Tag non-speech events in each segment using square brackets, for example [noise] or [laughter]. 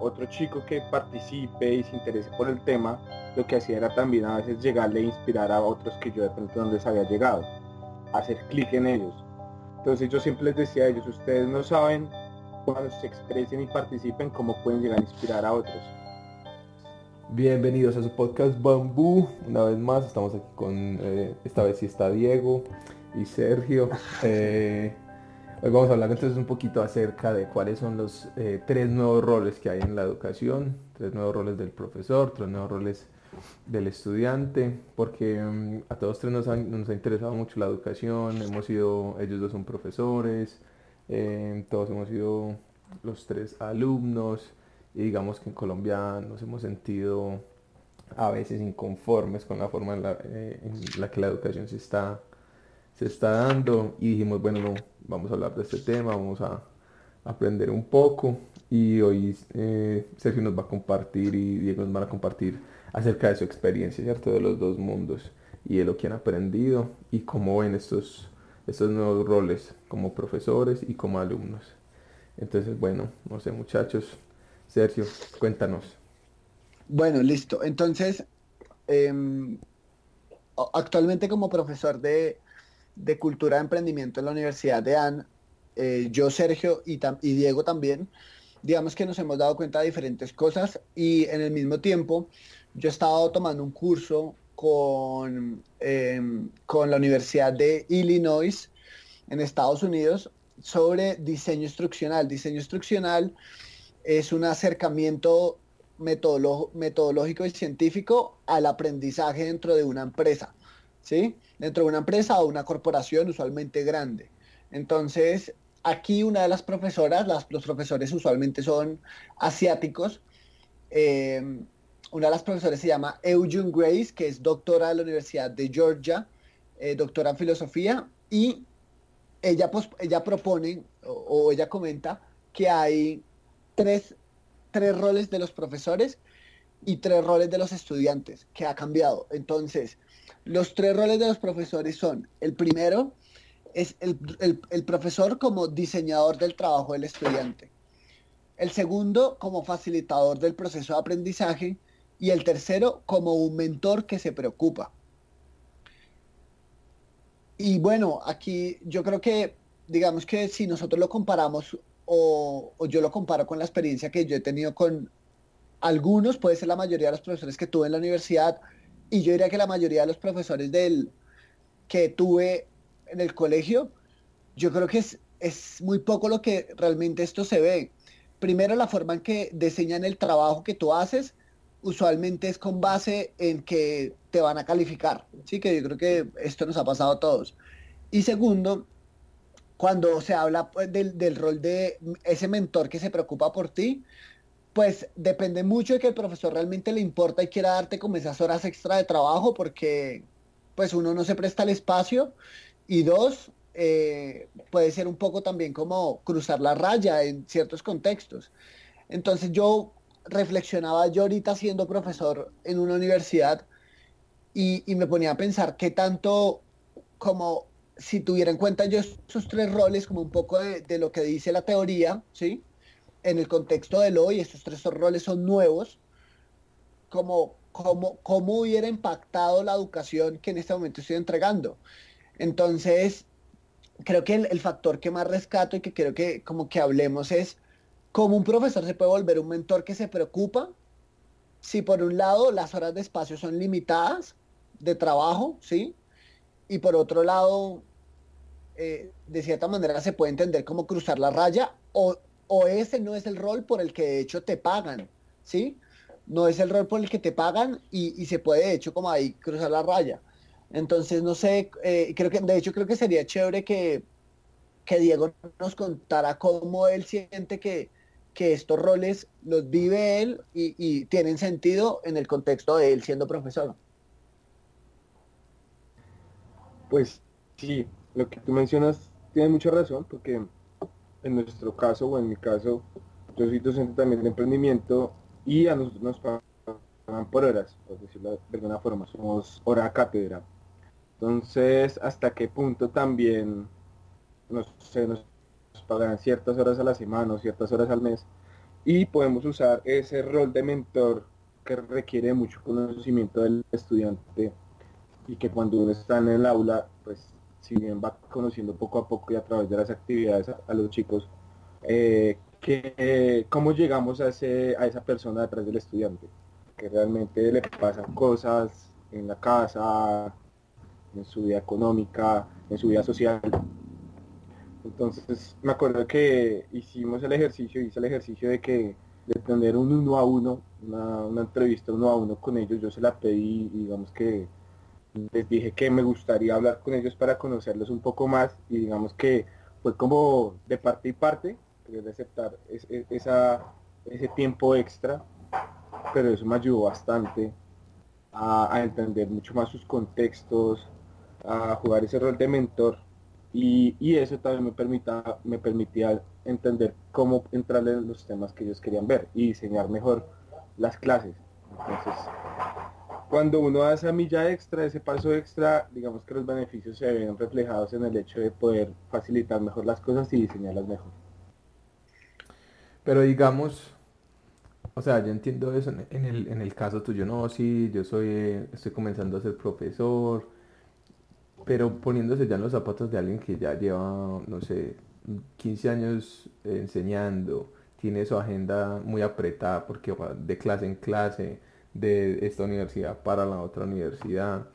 otro chico que participe y se interese por el tema, lo que hacía era también a veces llegarle a inspirar a otros que yo de pronto no les había llegado, hacer clic en ellos. Entonces yo siempre les decía a ellos, ustedes no saben cuando se expresen y participen cómo pueden llegar a inspirar a otros. Bienvenidos a su podcast Bambú. Una vez más estamos aquí con, eh, esta vez sí está Diego y Sergio. [laughs] Eh, hoy vamos a hablar entonces un poquito acerca de cuáles son los eh, tres nuevos roles que hay en la educación, tres nuevos roles del profesor, tres nuevos roles del estudiante, porque mm, a todos tres nos, nos, ha interesado mucho la educación, hemos sido, ellos dos son profesores, todos hemos sido los tres alumnos y digamos que en Colombia nos hemos sentido a veces inconformes con la forma en la, eh, que la educación se está, se está dando y dijimos, bueno, vamos a hablar de este tema, vamos a aprender un poco y hoy eh, Sergio nos va a compartir y Diego nos van a compartir acerca de su experiencia, ¿cierto? De los dos mundos y de lo que han aprendido y cómo ven estos, estos nuevos roles como profesores y como alumnos. Entonces, bueno, no sé muchachos, Sergio, cuéntanos. Bueno, listo. Entonces, em, actualmente como profesor de, Cultura de Emprendimiento en la Universidad de AN, eh, yo, Sergio y, y, Diego también, digamos que nos hemos dado cuenta de diferentes cosas y en el mismo tiempo yo he estado tomando un curso con, em, con la Universidad de Illinois en Estados Unidos sobre diseño instruccional. Diseño instruccional es un acercamiento metodológico y científico al aprendizaje dentro de una empresa, ¿sí? Dentro de una empresa o una corporación usualmente grande. Entonces, aquí una de las profesoras, los profesores usualmente son asiáticos, eh, una de las profesoras se llama Eugene Grace, que es doctora de la Universidad de Georgia, eh, doctora en filosofía, y ella, ella propone o ella comenta que hay tres, roles de los profesores y tres roles de los estudiantes, que ha cambiado. Entonces, los tres roles de los profesores son, el primero es el, el, profesor como diseñador del trabajo del estudiante, el segundo como facilitador del proceso de aprendizaje y el tercero como un mentor que se preocupa. Y bueno, aquí yo creo que, digamos que si nosotros lo comparamos o, yo lo comparo con la experiencia que yo he tenido con algunos, puede ser la mayoría de los profesores que tuve en la universidad, y yo diría que la mayoría de los profesores del, que tuve en el colegio, yo creo que es, es muy poco lo que realmente esto se ve. Primero, la forma en que diseñan el trabajo que tú haces, usualmente es con base en que te van a calificar. Sí, que yo creo que esto nos ha pasado a todos. Y segundo, cuando se habla pues, del, rol de ese mentor que se preocupa por ti, pues depende mucho de que el profesor realmente le importa y quiera darte como esas horas extra de trabajo porque pues uno no se presta el espacio y dos, eh, puede ser un poco también como cruzar la raya en ciertos contextos. Entonces yo reflexionaba yo ahorita siendo profesor en una universidad y, y me ponía a pensar qué tanto como si tuviera en cuenta yo esos tres roles como un poco de, lo que dice la teoría, ¿sí? En el contexto del hoy, estos tres roles son nuevos, como, como, cómo hubiera impactado la educación que en este momento estoy entregando. Entonces, creo que el, factor que más rescato y que creo que como que hablemos es cómo un profesor se puede volver un mentor que se preocupa si por un lado las horas de espacio son limitadas de trabajo, ¿sí? Y por otro lado, eh, de cierta manera se puede entender como cruzar la raya o, ese no es el rol por el que de hecho te pagan, ¿sí? No es el rol por el que te pagan y, se puede de hecho como ahí cruzar la raya. Entonces, no sé, eh, creo que de hecho creo que sería chévere que, que Diego nos contara cómo él siente que, que estos roles los vive él y, y tienen sentido en el contexto de él siendo profesor. Pues sí, lo que tú mencionas tiene mucha razón, porque en nuestro caso, o en mi caso, yo soy docente también de emprendimiento y a nosotros nos pagan por horas, por decirlo de alguna forma, somos hora cátedra. Entonces, ¿hasta qué punto también nos, se nos pagan ciertas horas a la semana o ciertas horas al mes? y podemos usar ese rol de mentor que requiere mucho conocimiento del estudiante y que cuando uno está en el aula, pues si bien va conociendo poco a poco y a través de las actividades a, los chicos, eh, que cómo llegamos a, ese, a esa persona detrás del estudiante, que realmente le pasan cosas en la casa, en su vida económica, en su vida social. Entonces me acuerdo que hicimos el ejercicio, hice el ejercicio de que de tener un uno a uno, una, una entrevista uno a uno con ellos, yo se la pedí digamos que les dije que me gustaría hablar con ellos para conocerlos un poco más y digamos que fue como de parte y parte, de aceptar ese tiempo extra, pero eso me ayudó bastante a, entender mucho más sus contextos, a jugar ese rol de mentor y, y eso también me, permita, me permitía entender cómo entrarle en los temas que ellos querían ver y diseñar mejor las clases. Entonces, cuando uno hace esa milla extra, ese paso extra, digamos que los beneficios se ven reflejados en el hecho de poder facilitar mejor las cosas y diseñarlas mejor. Pero digamos, o sea, yo entiendo eso en el, en el caso tuyo, no, sí, yo soy, estoy comenzando a ser profesor, pero poniéndose ya en los zapatos de alguien que ya lleva, no sé, 15 años enseñando, tiene su agenda muy apretada porque va de clase en clase, de esta universidad para la otra universidad.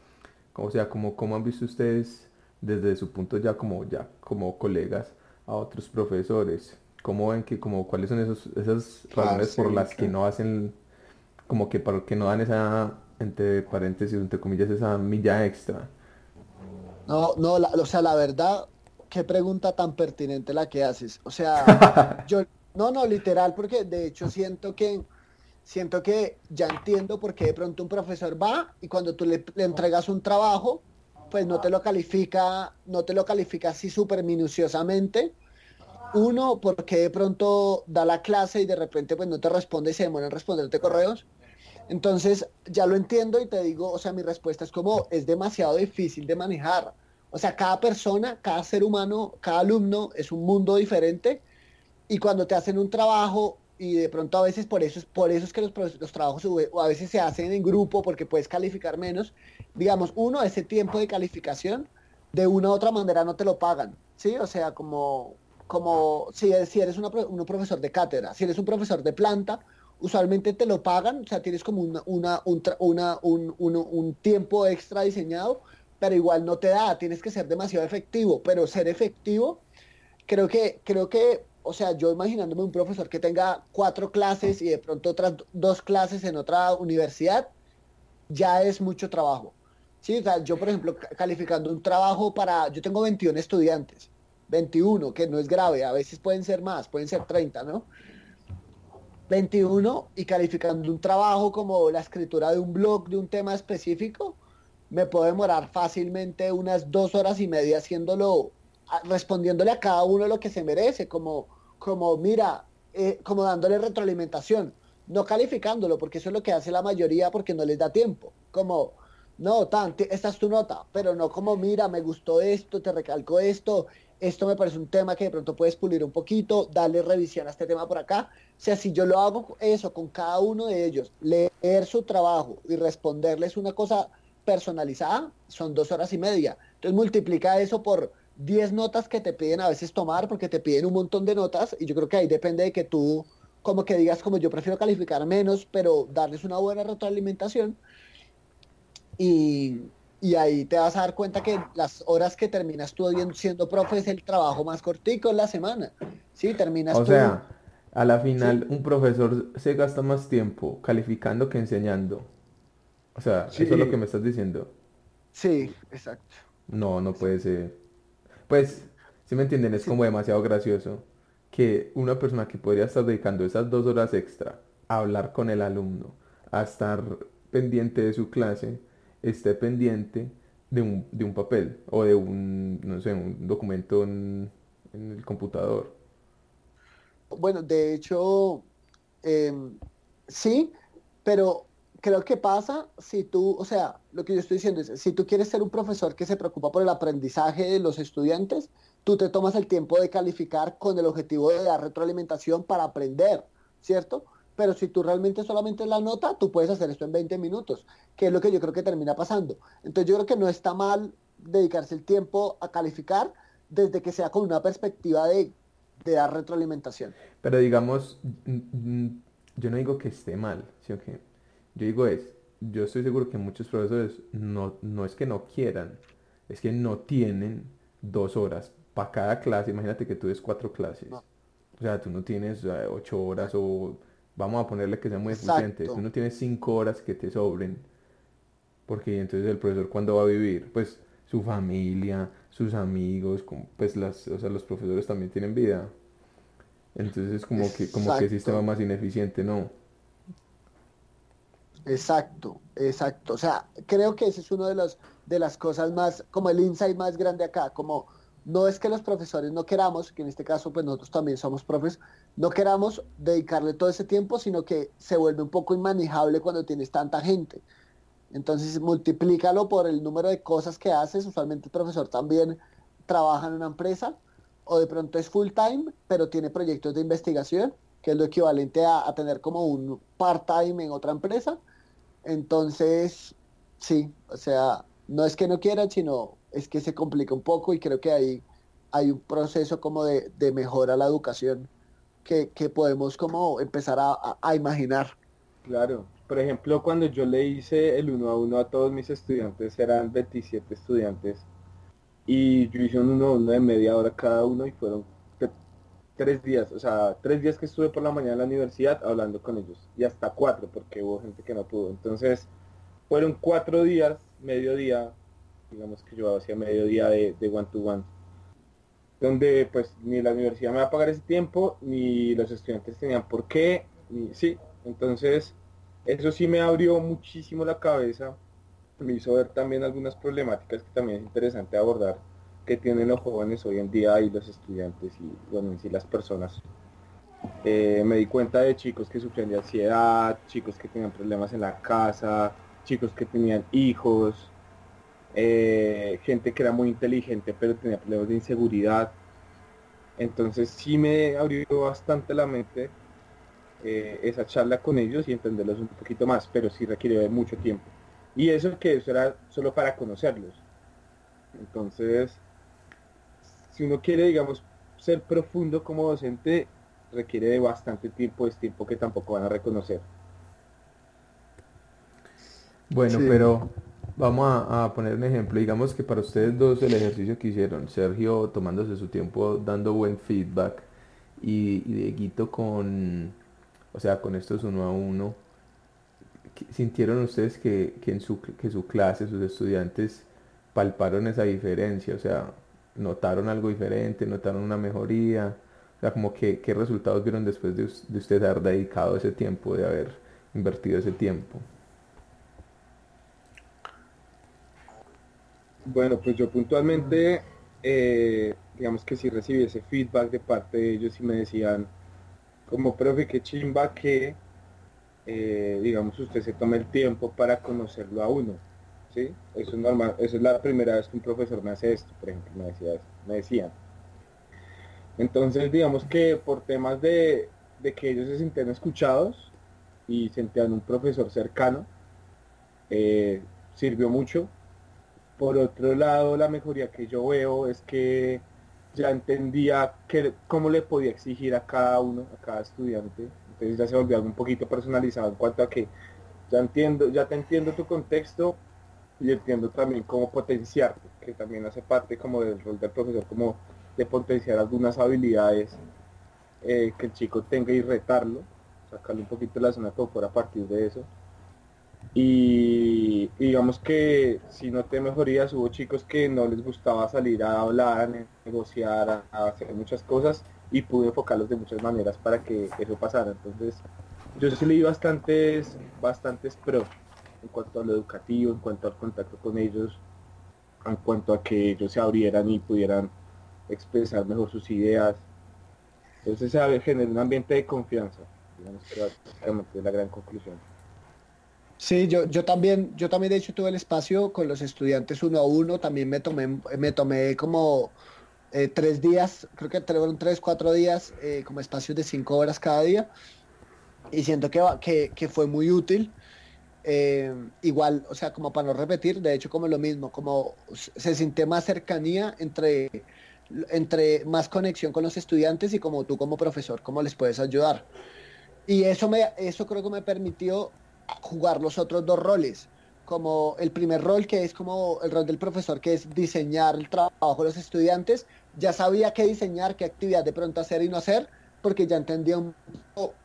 O sea, como, ¿cómo han visto ustedes desde su punto ya como ya como colegas a otros profesores? ¿Cómo ven que como cuáles son esos, esas ah, razones por las que no hacen como que para que no dan esa entre paréntesis entre comillas esa milla extra? No, no, o sea, la verdad, qué pregunta tan pertinente la que haces. O sea, [laughs] yo no, no, literal, porque de hecho siento que siento que ya entiendo por qué de pronto un profesor va y cuando tú le, entregas un trabajo, pues no te lo califica, no te lo califica así súper minuciosamente. Uno, porque de pronto da la clase y de repente pues no te responde y se demora en responderte correos. Entonces, ya lo entiendo y te digo, o sea, mi respuesta es como, es demasiado difícil de manejar. O sea, cada persona, cada ser humano, cada alumno es un mundo diferente y cuando te hacen un trabajo y de pronto a veces por eso es por eso es que los, los trabajos o a veces se hacen en grupo porque puedes calificar menos. Digamos uno ese tiempo de calificación de una u otra manera no te lo pagan sí o sea como como si, si eres una, un profesor de cátedra si eres un profesor de planta usualmente te lo pagan o sea tienes como una, una, un, una un, un, un tiempo extra diseñado pero igual no te da tienes que ser demasiado efectivo pero ser efectivo creo que creo que o sea, yo imaginándome un profesor que tenga cuatro clases y de pronto otras dos clases en otra universidad, ya es mucho trabajo. Sí, o sea, yo por ejemplo, calificando un trabajo para, yo tengo 21 estudiantes, 21, que no es grave, a veces pueden ser más, pueden ser 30, ¿no? 21 y calificando un trabajo como la escritura de un blog de un tema específico, me puedo demorar fácilmente unas dos horas y media haciéndolo, respondiéndole a cada uno lo que se merece, como como, mira, eh, como dándole retroalimentación, no calificándolo, porque eso es lo que hace la mayoría porque no les da tiempo. Como, no, tan, esta es tu nota, pero no como, mira, me gustó esto, te recalco esto, esto me parece un tema que de pronto puedes pulir un poquito, darle revisión a este tema por acá. O sea, si yo lo hago eso con cada uno de ellos, leer su trabajo y responderles una cosa personalizada, son dos horas y media. Entonces multiplica eso por 10 notas que te piden a veces tomar porque te piden un montón de notas y yo creo que ahí depende de que tú como que digas como yo prefiero calificar menos pero darles una buena retroalimentación y, y ahí te vas a dar cuenta que las horas que terminas tú siendo profe es el trabajo más cortico en la semana. Sí, terminas O sea, a la final un profesor se gasta más tiempo calificando que enseñando. O sea, eso es lo que me estás diciendo. Sí, exacto. No, no puede ser. Pues, si me entienden, es como demasiado gracioso que una persona que podría estar dedicando esas dos horas extra a hablar con el alumno, a estar pendiente de su clase, esté pendiente de un, de un papel o de un, no sé, un documento en, el computador. Bueno, de hecho, em, sí, pero creo que pasa si tú, o sea, lo que yo estoy diciendo es, si tú quieres ser un profesor que se preocupa por el aprendizaje de los estudiantes, tú te tomas el tiempo de calificar con el objetivo de dar retroalimentación para aprender. ¿cierto? Pero si tú realmente solamente la nota, tú puedes hacer esto en 20 minutos, que es lo que yo creo que termina pasando. Entonces yo creo que no está mal dedicarse el tiempo a calificar desde que sea con una perspectiva de, dar retroalimentación. Pero digamos, yo no digo que esté mal, sino que yo digo es, yo estoy seguro que muchos profesores no, no es que no quieran, es que no tienen dos horas para cada clase. Imagínate que tú des cuatro clases. O sea, tú no tienes ocho horas o vamos a ponerle que sea muy eficiente. Tú no tienes cinco horas que te sobren. Porque entonces el profesor cuando va a vivir, pues su familia, sus amigos, pues las, o sea, los profesores también tienen vida. Entonces es como que, como que el sistema más ineficiente, ¿no? Exacto, exacto. O sea, creo que ese es uno de los de las cosas más, como el insight más grande acá, como no es que los profesores no queramos, que en este caso pues nosotros también somos profes, no queramos dedicarle todo ese tiempo, sino que se vuelve un poco inmanejable cuando tienes tanta gente. Entonces multiplícalo por el número de cosas que haces. Usualmente el profesor también trabaja en una empresa o de pronto es full time, pero tiene proyectos de investigación, que es lo equivalente a, tener como un part-time en otra empresa. Entonces, sí, o sea, no es que no quieran, sino es que se complica un poco y creo que ahí hay un proceso como de, mejora a la educación que, podemos como empezar a, imaginar. Claro, por ejemplo, cuando yo le hice el uno a uno a todos mis estudiantes, eran 27 estudiantes, y yo hice un uno a uno de media hora cada uno y fueron tres días, o sea, tres días que estuve por la mañana en la universidad hablando con ellos, y hasta cuatro, porque hubo gente que no pudo. Entonces, fueron cuatro días, medio día, digamos que yo hacía medio día de, de one to one, donde pues ni la universidad me va a pagar ese tiempo, ni los estudiantes tenían por qué, ni sí. Entonces, eso sí me abrió muchísimo la cabeza, me hizo ver también algunas problemáticas que también es interesante abordar que tienen los jóvenes hoy en día y los estudiantes y bueno, en sí las personas. Eh, me di cuenta de chicos que sufrían de ansiedad, chicos que tenían problemas en la casa, chicos que tenían hijos, eh, gente que era muy inteligente pero tenía problemas de inseguridad. Entonces sí me abrió bastante la mente eh, esa charla con ellos y entenderlos un poquito más, pero sí requiere mucho tiempo. Y eso que eso era solo para conocerlos. Entonces, si uno quiere, digamos, ser profundo como docente, requiere de bastante tiempo, es tiempo que tampoco van a reconocer. Bueno, pero vamos a, poner un ejemplo. Digamos que para ustedes dos el ejercicio que hicieron, Sergio tomándose su tiempo dando buen feedback y, y Dieguito con, o sea, con estos uno a uno, ¿sintieron ustedes que, que en su, que su clase, sus estudiantes palparon esa diferencia? O sea, notaron algo diferente, notaron una mejoría, o sea, como que qué resultados vieron después de, usted haber dedicado ese tiempo, de haber invertido ese tiempo. Bueno, pues yo puntualmente, eh, digamos que si recibí ese feedback de parte de ellos y me decían, como profe, qué chimba que, eh, digamos, usted se tome el tiempo para conocerlo a uno. ¿Sí? Eso es normal, eso es la primera vez que un profesor me hace esto, por ejemplo, me, decía, me decían. Entonces, digamos que por temas de, que ellos se sienten escuchados y sentían un profesor cercano, eh, sirvió mucho. Por otro lado, la mejoría que yo veo es que ya entendía que, cómo le podía exigir a cada uno, a cada estudiante. Entonces ya se volvió algo un poquito personalizado en cuanto a que ya entiendo, ya te entiendo tu contexto, y entiendo también cómo potenciar, que también hace parte como del rol del profesor, como de potenciar algunas habilidades eh, que el chico tenga y retarlo, sacarle un poquito la zona de confort a partir de eso. Y, digamos que si no te mejorías, hubo chicos que no les gustaba salir a hablar, a negociar, a, hacer muchas cosas y pude enfocarlos de muchas maneras para que eso pasara. Entonces, yo sí leí bastantes, bastantes pros en cuanto a lo educativo, en cuanto al contacto con ellos, en cuanto a que ellos se abrieran y pudieran expresar mejor sus ideas. Entonces se genera un ambiente de confianza, digamos que es la gran conclusión. Sí, yo, yo también, yo también de hecho tuve el espacio con los estudiantes uno a uno, también me tomé, me tomé como eh, tres días, creo que fueron tres, cuatro días, eh, como espacios de cinco horas cada día. y siento que, que, que fue muy útil. Eh, igual, o sea, como para no repetir, de hecho como lo mismo, como se siente más cercanía entre, entre más conexión con los estudiantes y como tú como profesor, cómo les puedes ayudar. Y eso, me, eso creo que me permitió jugar los otros dos roles, como el primer rol que es como el rol del profesor, que es diseñar el trabajo de los estudiantes, ya sabía qué diseñar, qué actividad de pronto hacer y no hacer, porque ya entendía un poco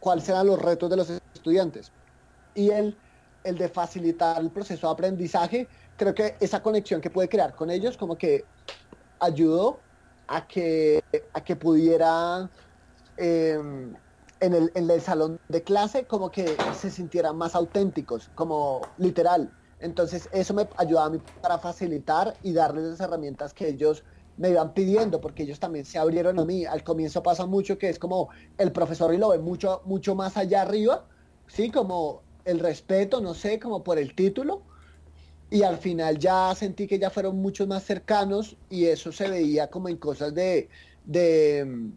cuáles eran los retos de los estudiantes. Y el, el de facilitar el proceso de aprendizaje, creo que esa conexión que puede crear con ellos como que ayudó a que, a que pudiera em, en, el, en el salón de clase como que se sintieran más auténticos, como literal. Entonces eso me ayudaba a mí para facilitar y darles las herramientas que ellos me iban pidiendo, porque ellos también se abrieron a mí. Al comienzo pasa mucho que es como el profesor y lo ve mucho, mucho más allá arriba, ¿sí? Como el respeto, no sé, como por el título. Y al final ya sentí que ya fueron muchos más cercanos y eso se veía como en cosas de, de,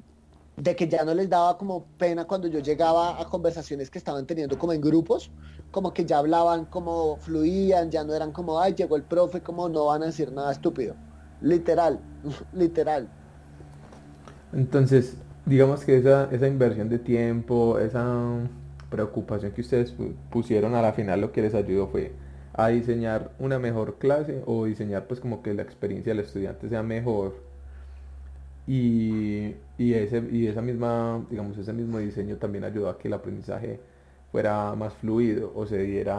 de que ya no les daba como pena cuando yo llegaba a conversaciones que estaban teniendo como en grupos, como que ya hablaban, como fluían, ya no eran como, ay, llegó el profe, como no van a decir nada estúpido. Literal, [laughs] literal. Entonces, digamos que esa, esa inversión de tiempo, esa preocupación que ustedes pusieron a la final lo que les ayudó fue a diseñar una mejor clase o diseñar pues como que la experiencia del estudiante sea mejor y, y, ese, y esa misma, digamos, ese mismo diseño también ayudó a que el aprendizaje fuera más fluido o se diera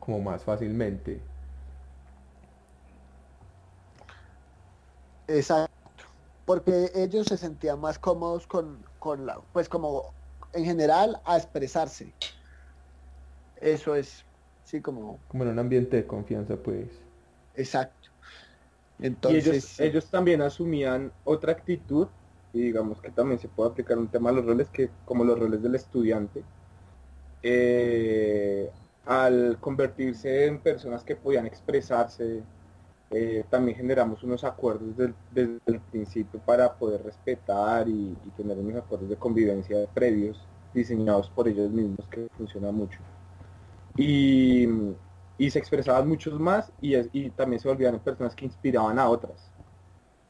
como más fácilmente. Exacto, porque ellos se sentían más cómodos con, con la, pues como en general a expresarse. Eso es, sí, como... Como en un ambiente de confianza, pues. Exacto. Entonces... ellos, ellos también asumían otra actitud, y digamos que también se puede aplicar un tema a los roles que, como los roles del estudiante, eh, al convertirse en personas que podían expresarse, eh, también generamos unos acuerdos desde el principio para poder respetar y, tener unos acuerdos de convivencia previos diseñados por ellos mismos que funciona mucho. Y, se expresaban muchos más y, también se volvían personas que inspiraban a otras.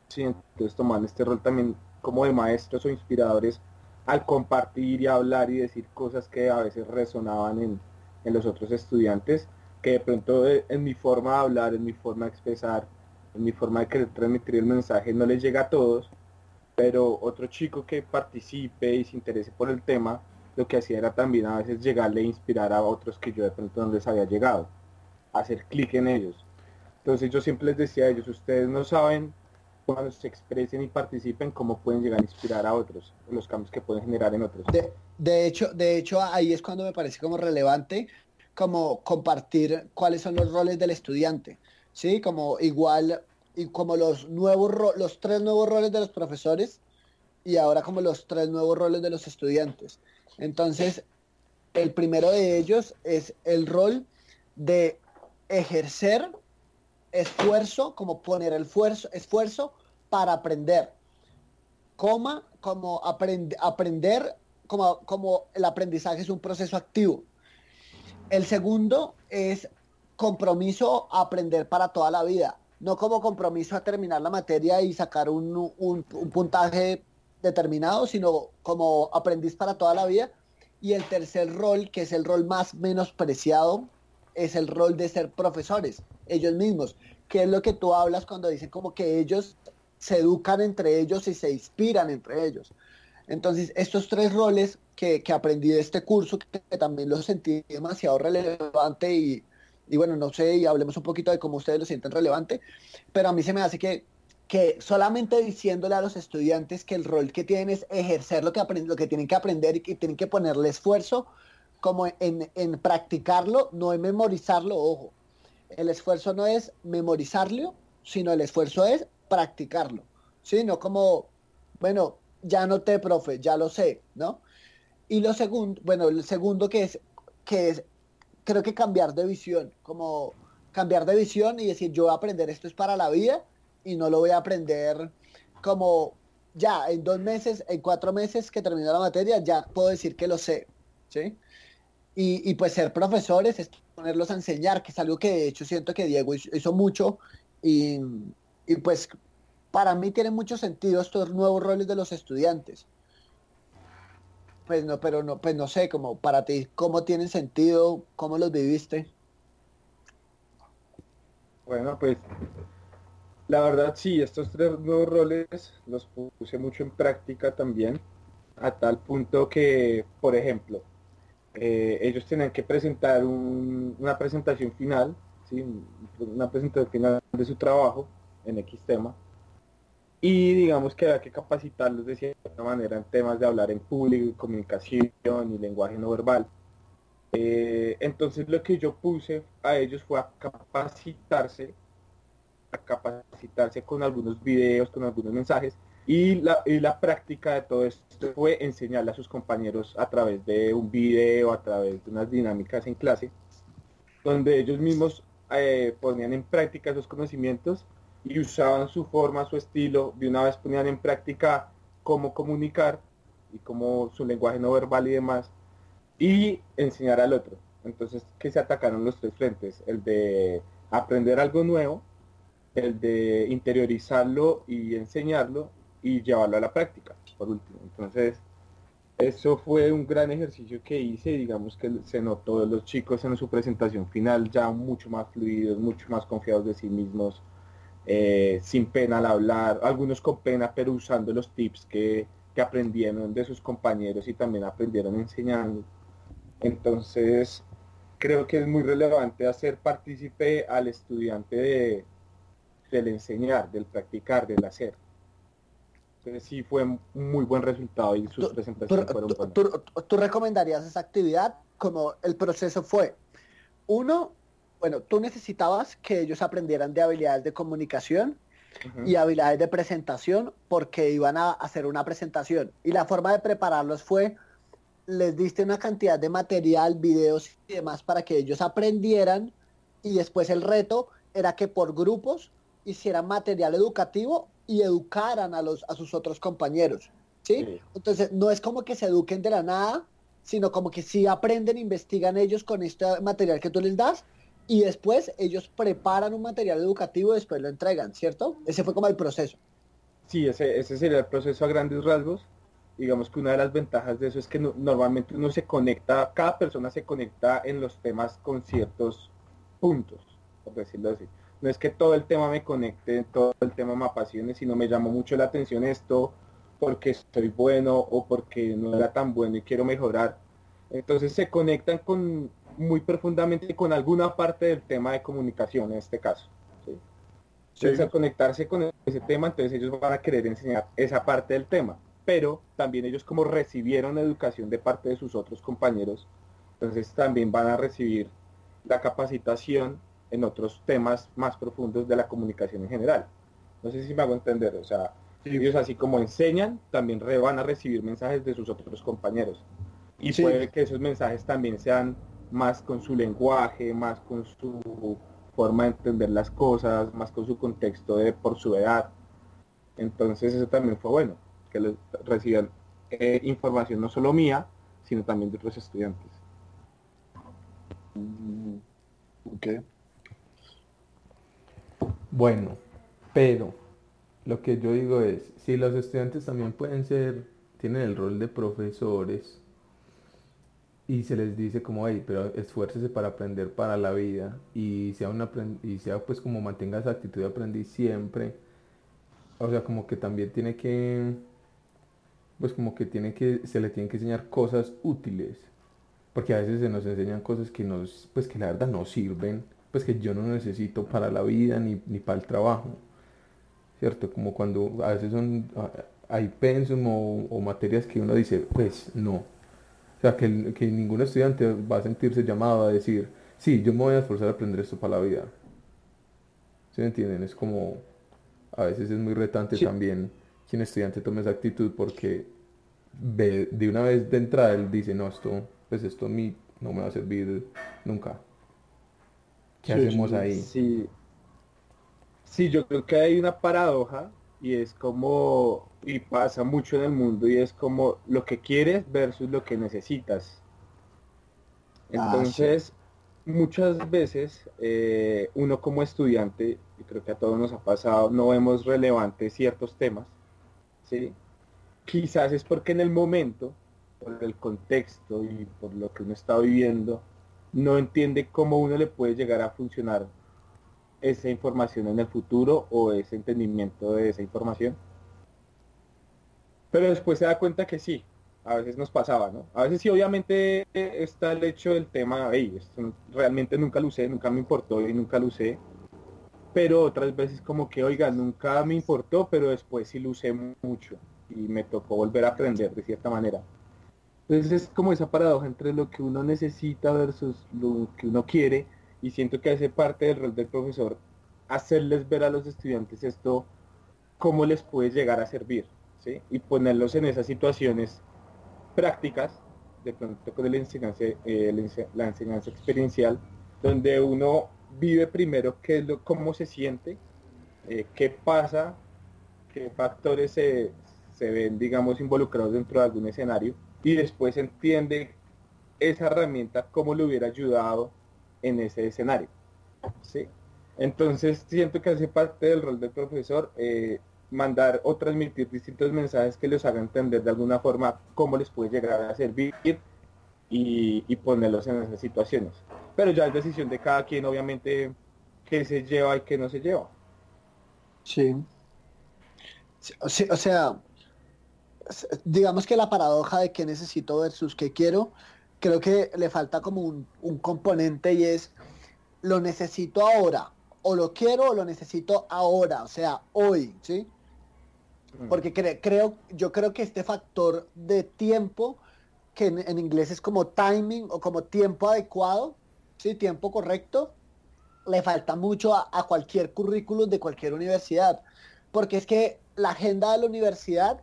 Sí, entonces toman este rol también como de maestros o inspiradores al compartir y hablar y decir cosas que a veces resonaban en, en los otros estudiantes que de pronto eh, en mi forma de hablar, en mi forma de expresar, en mi forma de querer transmitir el mensaje no les llega a todos, pero otro chico que participe y se interese por el tema, lo que hacía era también a veces llegarle e inspirar a otros que yo de pronto no les había llegado, hacer clic en ellos. Entonces yo siempre les decía a ellos, ustedes no saben cuando se expresen y participen cómo pueden llegar a inspirar a otros, los cambios que pueden generar en otros. De, de hecho, de hecho ahí es cuando me parece como relevante como compartir cuáles son los roles del estudiante, ¿sí? Como igual, y como los nuevos, los tres nuevos roles de los profesores y ahora como los tres nuevos roles de los estudiantes. Entonces, el primero de ellos es el rol de ejercer esfuerzo, como poner el esfuerzo, para aprender. Coma, como aprender, como, como el aprendizaje es un proceso activo. El segundo es compromiso a aprender para toda la vida, no como compromiso a terminar la materia y sacar un, puntaje determinado, sino como aprendiz para toda la vida. Y el tercer rol, que es el rol más menospreciado, es el rol de ser profesores, ellos mismos, que es lo que tú hablas cuando dicen como que ellos se educan entre ellos y se inspiran entre ellos. Entonces, estos tres roles que, aprendí de este curso, que, también lo sentí demasiado relevante y, bueno, no sé, y hablemos un poquito de cómo ustedes lo sienten relevante, pero a mí se me hace que, que solamente diciéndole a los estudiantes que el rol que tienen es ejercer lo que, lo que tienen que aprender y que tienen que ponerle esfuerzo como en, en practicarlo, no en memorizarlo, ojo. El esfuerzo no es memorizarlo, sino el esfuerzo es practicarlo, ¿sí? No como, bueno, ya no te, profe, ya lo sé, ¿no? Y lo segundo, bueno, el segundo que es, que es, creo que cambiar de visión, como cambiar de visión y decir, yo voy a aprender esto es para la vida y no lo voy a aprender como ya en dos meses, en cuatro meses que termino la materia, ya puedo decir que lo sé, ¿sí? Y, pues ser profesores es ponerlos a enseñar, que es algo que de hecho siento que Diego hizo, mucho y, y, pues para mí tiene mucho sentido estos nuevos roles de los estudiantes. Pues no, pero no, pues no sé, como para ti, ¿cómo tienen sentido? ¿Cómo los viviste? Bueno, pues la verdad sí, estos tres nuevos roles los puse mucho en práctica también, a tal punto que, por ejemplo, eh, ellos tenían que presentar una presentación final, ¿sí? una presentación final de su trabajo en X tema, y digamos que había que capacitarlos de cierta manera en temas de hablar en público, comunicación y lenguaje no verbal. Eh, entonces lo que yo puse a ellos fue a capacitarse, a capacitarse con algunos videos, con algunos mensajes, y la, y la práctica de todo esto fue enseñarle a sus compañeros a través de un video, a través de unas dinámicas en clase, donde ellos mismos eh, ponían en práctica esos conocimientos y usaban su forma, su estilo, de una vez ponían en práctica cómo comunicar y cómo su lenguaje no verbal y demás, y enseñar al otro. Entonces, que se atacaron los tres frentes, el de aprender algo nuevo, el de interiorizarlo y enseñarlo y llevarlo a la práctica, por último. Entonces, eso fue un gran ejercicio que hice, digamos que se notó los chicos en su presentación final ya mucho más fluidos, mucho más confiados de sí mismos, eh, sin pena al hablar, algunos con pena, pero usando los tips que, aprendieron de sus compañeros y también aprendieron enseñando. Entonces, creo que es muy relevante hacer partícipe al estudiante de, del enseñar, del practicar, del hacer. Entonces sí fue un muy buen resultado y sus presentaciones fueron buenas. ¿Tú recomendarías esa actividad como el proceso fue? Uno, bueno, tú necesitabas que ellos aprendieran de habilidades de comunicación y habilidades de presentación porque iban a hacer una presentación. Y la forma de prepararlos fue, les diste una cantidad de material, videos y demás para que ellos aprendieran y después el reto era que por grupos hicieran material educativo y educaran a, los, a sus otros compañeros. ¿sí? Entonces, no es como que se eduquen de la nada, sino como que sí aprenden, investigan ellos con este material que tú les das y después ellos preparan un material educativo y después lo entregan, ¿cierto? Ese fue como el proceso. Sí, ese, ese sería el proceso a grandes rasgos. Digamos que una de las ventajas de eso es que normalmente uno se conecta, cada persona se conecta en los temas con ciertos puntos, por decirlo así. No es que todo el tema me conecte, todo el tema me apasione, sino me llamó mucho la atención esto porque estoy bueno o porque no era tan bueno y quiero mejorar. Entonces se conectan con muy profundamente con alguna parte del tema de comunicación en este caso. Entonces, al conectarse con ese tema, entonces ellos van a querer enseñar esa parte del tema. Pero también ellos como recibieron educación de parte de sus otros compañeros, entonces también van a recibir la capacitación en otros temas más profundos de la comunicación en general. No sé si me hago entender, o sea, ellos así como enseñan, también van a recibir mensajes de sus otros compañeros. Y puede que esos mensajes también sean más con su lenguaje, más con su forma de entender las cosas, más con su contexto de por su edad. Entonces eso también fue bueno, que reciban eh, información no solo mía, sino también de otros estudiantes. Mm, bueno, pero lo que yo digo es, si los estudiantes también pueden ser, tienen el rol de profesores, y se les dice como, hey, pero esfuércese para aprender para la vida y sea, una y sea pues como mantenga esa actitud de aprendiz siempre. O sea, como que también tiene que, pues como que tiene que, se le tienen que enseñar cosas útiles. Porque a veces se nos enseñan cosas que nos, pues que la verdad no sirven, pues que yo no necesito para la vida ni, ni para el trabajo. ¿Cierto? Como cuando a veces son, hay pensum o materias que uno dice, pues no, o sea, que, ningún estudiante va a sentirse llamado a decir, sí, yo me voy a esforzar a aprender esto para la vida. ¿Sí me entienden? Es como, a veces es muy retante también que un estudiante tome esa actitud porque ve, de una vez de entrada él dice, no, esto, pues esto a mí no me va a servir nunca. ¿Qué hacemos ahí? Sí. sí, yo creo que hay una paradoja y es como, y pasa mucho en el mundo, y es como lo que quieres versus lo que necesitas. Ah, Entonces, muchas veces eh, uno como estudiante, y creo que a todos nos ha pasado, no vemos relevantes ciertos temas, ¿sí? Quizás es porque en el momento, por el contexto y por lo que uno está viviendo, no entiende cómo uno le puede llegar a funcionar esa información en el futuro o ese entendimiento de esa información. Pero después se da cuenta que sí, a veces nos pasaba, ¿no? A veces sí, obviamente está el hecho del tema, hey, esto realmente nunca lo usé, nunca me importó y nunca lo usé. Pero otras veces como que, oiga, nunca me importó, pero después sí lo usé mucho y me tocó volver a aprender de cierta manera. Entonces es como esa paradoja entre lo que uno necesita versus lo que uno quiere y siento que hace parte del rol del profesor hacerles ver a los estudiantes esto, cómo les puede llegar a servir, ¿sí? Y ponerlos en esas situaciones prácticas, de pronto con la enseñanza, eh, la enseñanza experiencial, donde uno vive primero qué es lo, cómo se siente, eh, qué pasa, qué factores se, se ven, digamos, involucrados dentro de algún escenario y después entiende esa herramienta cómo le hubiera ayudado en ese escenario. ¿sí? Entonces siento que hace parte del rol del profesor eh, mandar o transmitir distintos mensajes que les hagan entender de alguna forma cómo les puede llegar a servir y, y ponerlos en esas situaciones. Pero ya es decisión de cada quien, obviamente, qué se lleva y qué no se lleva. Sí. O sea, digamos que la paradoja de qué necesito versus qué quiero, creo que le falta como un, componente y es lo necesito ahora, o lo quiero o lo necesito ahora, o sea, hoy, ¿sí? Mm. Porque creo, yo creo que este factor de tiempo, que en, inglés es como timing o como tiempo adecuado, ¿sí? Tiempo correcto, le falta mucho a, a cualquier currículum de cualquier universidad. Porque es que la agenda de la universidad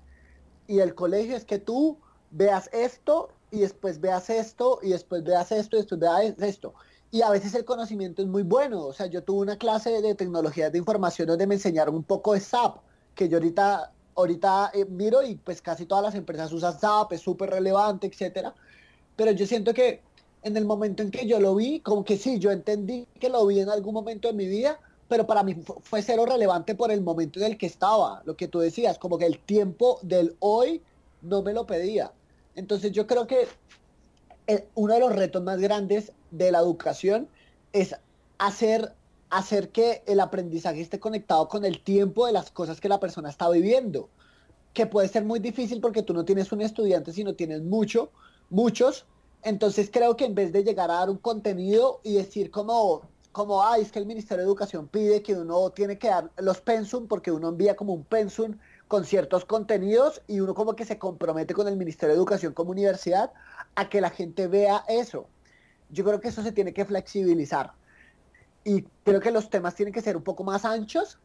y el colegio es que tú veas esto y después veas esto y después veas esto y después veas esto. Y a veces el conocimiento es muy bueno. O sea, yo tuve una clase de tecnologías de información donde me enseñaron un poco de SAP, que yo ahorita, ahorita eh, miro y pues casi todas las empresas usan SAP, es súper relevante, etcétera. Pero yo siento que en el momento en que yo lo vi, como que sí, yo entendí que lo vi en algún momento de mi vida, pero para mí fue cero relevante por el momento en el que estaba, lo que tú decías, como que el tiempo del hoy no me lo pedía. Entonces yo creo que eh, uno de los retos más grandes de la educación es hacer, hacer que el aprendizaje esté conectado con el tiempo de las cosas que la persona está viviendo, que puede ser muy difícil porque tú no tienes un estudiante, sino tienes mucho, muchos. Entonces creo que en vez de llegar a dar un contenido y decir como como, ay, es que el Ministerio de Educación pide que uno tiene que dar los pensum porque uno envía como un pensum con ciertos contenidos y uno como que se compromete con el Ministerio de Educación como universidad a que la gente vea eso. Yo creo que eso se tiene que flexibilizar. Y creo que los temas tienen que ser un poco más anchos,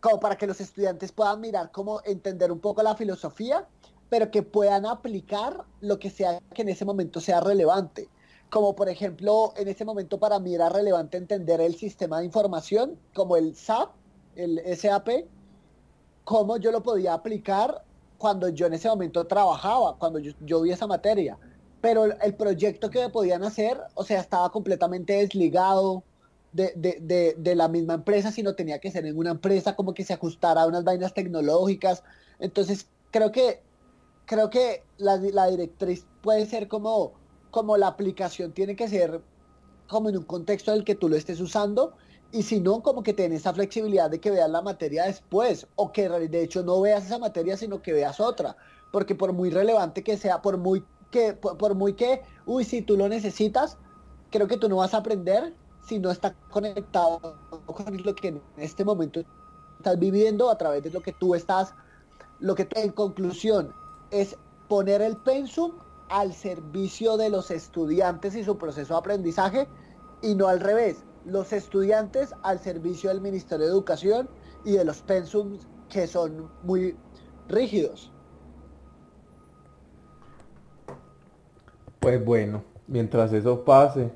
como para que los estudiantes puedan mirar cómo entender un poco la filosofía, pero que puedan aplicar lo que sea que en ese momento sea relevante como por ejemplo, en ese momento para mí era relevante entender el sistema de información, como el SAP, el SAP, cómo yo lo podía aplicar cuando yo en ese momento trabajaba, cuando yo, vi esa materia. Pero el, proyecto que me podían hacer, o sea, estaba completamente desligado de, la misma empresa, sino tenía que ser en una empresa como que se ajustara a unas vainas tecnológicas. Entonces, creo que, creo que la, la directriz puede ser como como la aplicación tiene que ser como en un contexto en el que tú lo estés usando y si no, como que tenés esa flexibilidad de que veas la materia después o que de hecho no veas esa materia sino que veas otra, porque por muy relevante que sea, por muy que, por, muy que, uy, si tú lo necesitas, creo que tú no vas a aprender si no está conectado con lo que en este momento estás viviendo a través de lo que tú estás, lo que en conclusión es poner el pensum al servicio de los estudiantes y su proceso de aprendizaje y no al revés, los estudiantes al servicio del Ministerio de Educación y de los pensums que son muy rígidos. Pues bueno, mientras eso pase,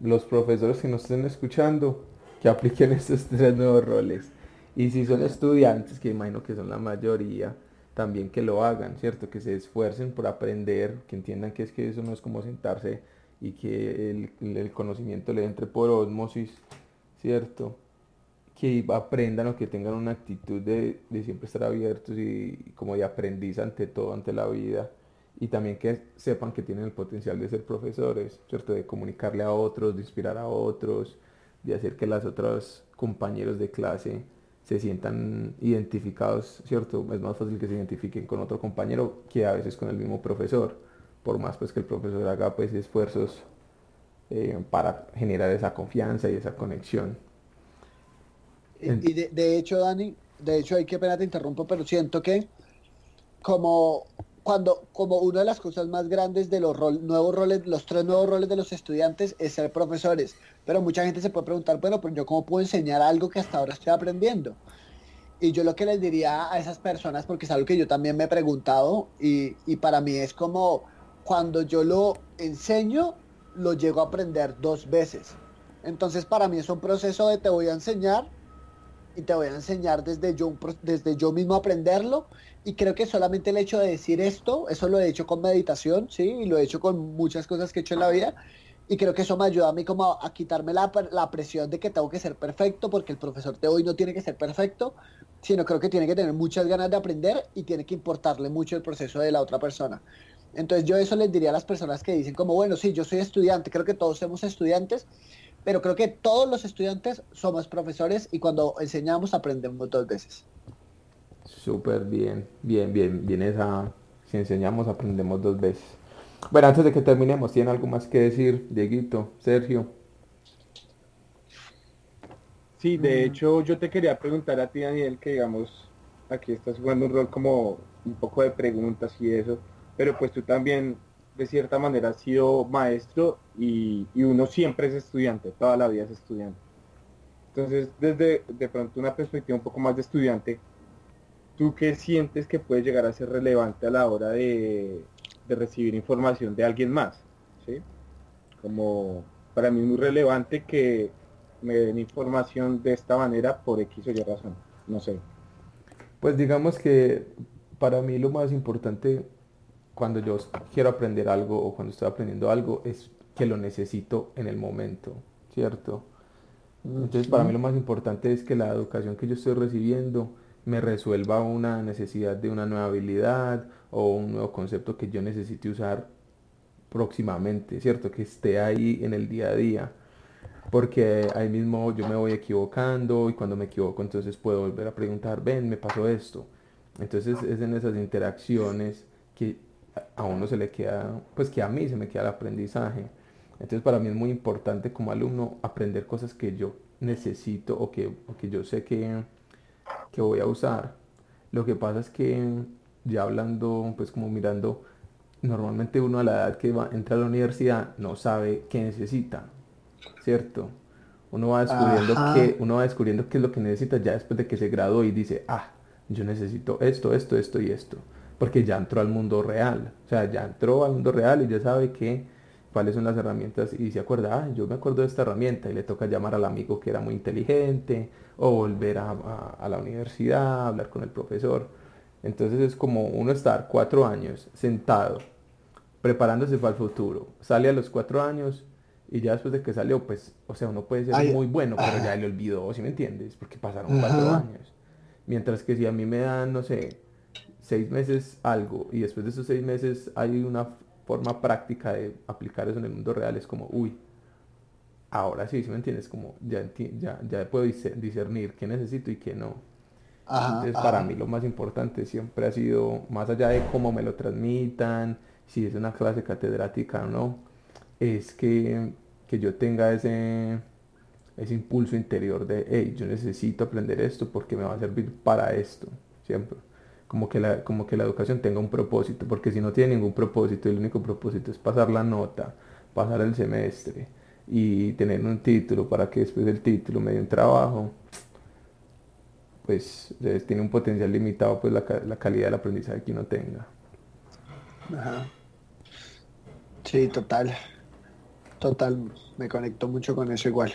los profesores que nos estén escuchando, que apliquen [laughs] estos tres nuevos roles. Y si son estudiantes, que imagino que son la mayoría, también que lo hagan, ¿cierto? Que se esfuercen por aprender, que entiendan que es que eso no es como sentarse y que el, conocimiento le entre por osmosis, ¿cierto? Que aprendan o que tengan una actitud de, siempre estar abiertos y, como de aprendiz ante todo, ante la vida. Y también que sepan que tienen el potencial de ser profesores, ¿cierto? De comunicarle a otros, de inspirar a otros, de hacer que las otras compañeros de clase se sientan identificados, ¿cierto? Es más fácil que se identifiquen con otro compañero que a veces con el mismo profesor, por más pues que el profesor haga pues esfuerzos eh, para generar esa confianza y esa conexión. Y, de, hecho, Dani, de hecho, hay que pena te interrumpo, pero siento que como cuando como una de las cosas más grandes de los nuevos roles, los tres nuevos roles de los estudiantes es ser profesores. Pero mucha gente se puede preguntar, bueno, pero yo cómo puedo enseñar algo que hasta ahora estoy aprendiendo. Y yo lo que les diría a esas personas, porque es algo que yo también me he preguntado, y, y para mí es como cuando yo lo enseño, lo llego a aprender dos veces. Entonces para mí es un proceso de te voy a enseñar y te voy a enseñar desde yo, desde yo mismo aprenderlo y creo que solamente el hecho de decir esto, eso lo he hecho con meditación, sí, y lo he hecho con muchas cosas que he hecho en la vida y creo que eso me ayuda a mí como a, quitarme la, la, presión de que tengo que ser perfecto porque el profesor de hoy no tiene que ser perfecto, sino creo que tiene que tener muchas ganas de aprender y tiene que importarle mucho el proceso de la otra persona. Entonces yo eso les diría a las personas que dicen como, bueno, sí, yo soy estudiante, creo que todos somos estudiantes, pero creo que todos los estudiantes somos profesores y cuando enseñamos aprendemos dos veces. Súper bien, bien, bien, bien esa, si enseñamos aprendemos dos veces. Bueno, antes de que terminemos, ¿tiene algo más que decir, Dieguito, Sergio? Sí, de hecho yo te quería preguntar a ti, Daniel, que digamos, aquí estás jugando un rol como un poco de preguntas y eso pero pues tú también de cierta manera has sido maestro y, uno siempre es estudiante, toda la vida es estudiante. Entonces, desde de pronto una perspectiva un poco más de estudiante, ¿tú qué sientes que puede llegar a ser relevante a la hora de, recibir información de alguien más? ¿sí? Como para mí es muy relevante que me den información de esta manera por X o Y razón, no sé. Pues digamos que para mí lo más importante cuando yo quiero aprender algo o cuando estoy aprendiendo algo es que lo necesito en el momento, ¿cierto? Entonces para mí lo más importante es que la educación que yo estoy recibiendo me resuelva una necesidad de una nueva habilidad o un nuevo concepto que yo necesite usar próximamente, ¿cierto? Que esté ahí en el día a día. Porque ahí mismo yo me voy equivocando y cuando me equivoco entonces puedo volver a preguntar, ven, me pasó esto. Entonces es en esas interacciones que a uno se le queda, pues que a mí se me queda el aprendizaje. Entonces para mí es muy importante como alumno aprender cosas que yo necesito o que, que yo sé que, que voy a usar. Lo que pasa es que ya hablando, pues como mirando, normalmente uno a la edad que va, entra a la universidad no sabe qué necesita, ¿cierto? Uno va descubriendo que uno va descubriendo qué es lo que necesita ya después de que se graduó y dice, ah, yo necesito esto, esto, esto y esto porque ya entró al mundo real, o sea, ya entró al mundo real y ya sabe que cuáles son las herramientas y se acuerda, ah, yo me acuerdo de esta herramienta y le toca llamar al amigo que era muy inteligente o volver a, la universidad, hablar con el profesor. Entonces es como uno estar cuatro años sentado, preparándose para el futuro. Sale a los cuatro años y ya después de que salió, pues, o sea, uno puede ser muy bueno, pero ya le olvidó, si me entiendes? Porque pasaron cuatro años. Mientras que si a mí me dan, no sé, seis meses algo y después de esos seis meses hay una forma práctica de aplicar eso en el mundo real, es como, uy, ahora sí, ¿sí me entiendes? Como ya, ya, ya puedo discernir qué necesito y qué no. Entonces para mí lo más importante siempre ha sido, más allá de cómo me lo transmitan, si es una clase catedrática o no, es que, que yo tenga ese, ese impulso interior de, hey, yo necesito aprender esto porque me va a servir para esto, siempre como que, la, como que la educación tenga un propósito, porque si no tiene ningún propósito, el único propósito es pasar la nota, pasar el semestre y tener un título para que después del título me dé un trabajo, pues tiene un potencial limitado pues la, la calidad del aprendizaje que uno tenga. Ajá. Sí, total. Total, me conecto mucho con eso igual.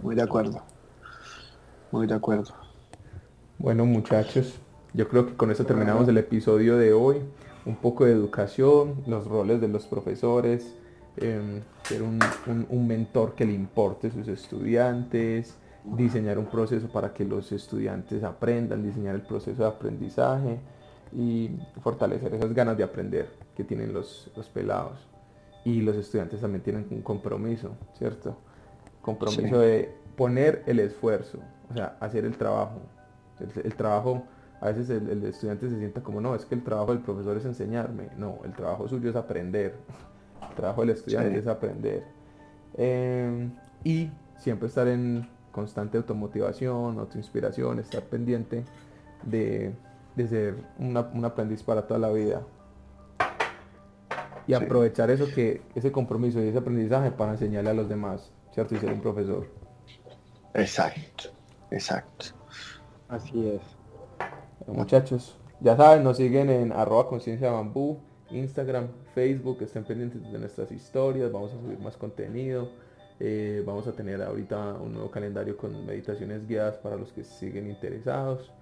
Muy de acuerdo. Muy de acuerdo. Bueno, muchachos, yo creo que con eso terminamos el episodio de hoy. Un poco de educación, los roles de los profesores, em, ser un, un, mentor que le importe a sus estudiantes, diseñar un proceso para que los estudiantes aprendan, diseñar el proceso de aprendizaje y fortalecer esas ganas de aprender que tienen los, los pelados. Y los estudiantes también tienen un compromiso, ¿cierto? Compromiso de poner el esfuerzo, o sea, hacer el trabajo. El, trabajo, a veces el, estudiante se sienta como, no, es que el trabajo del profesor es enseñarme. No, el trabajo suyo es aprender. El trabajo del estudiante es aprender. Em, y siempre estar en constante automotivación, autoinspiración, estar pendiente de, ser un aprendiz para toda la vida. Y aprovechar eso que, ese compromiso y ese aprendizaje para enseñarle a los demás, ¿cierto? Y ser un profesor. Exacto, exacto. Así es. Muchachos, ya saben, nos siguen en arroba conciencia bambú, Instagram, Facebook, estén pendientes de nuestras historias, vamos a subir más contenido. Eh, vamos a tener ahorita un nuevo calendario con meditaciones guiadas para los que siguen interesados.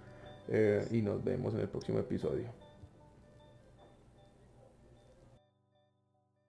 Eh, y nos vemos en el próximo episodio.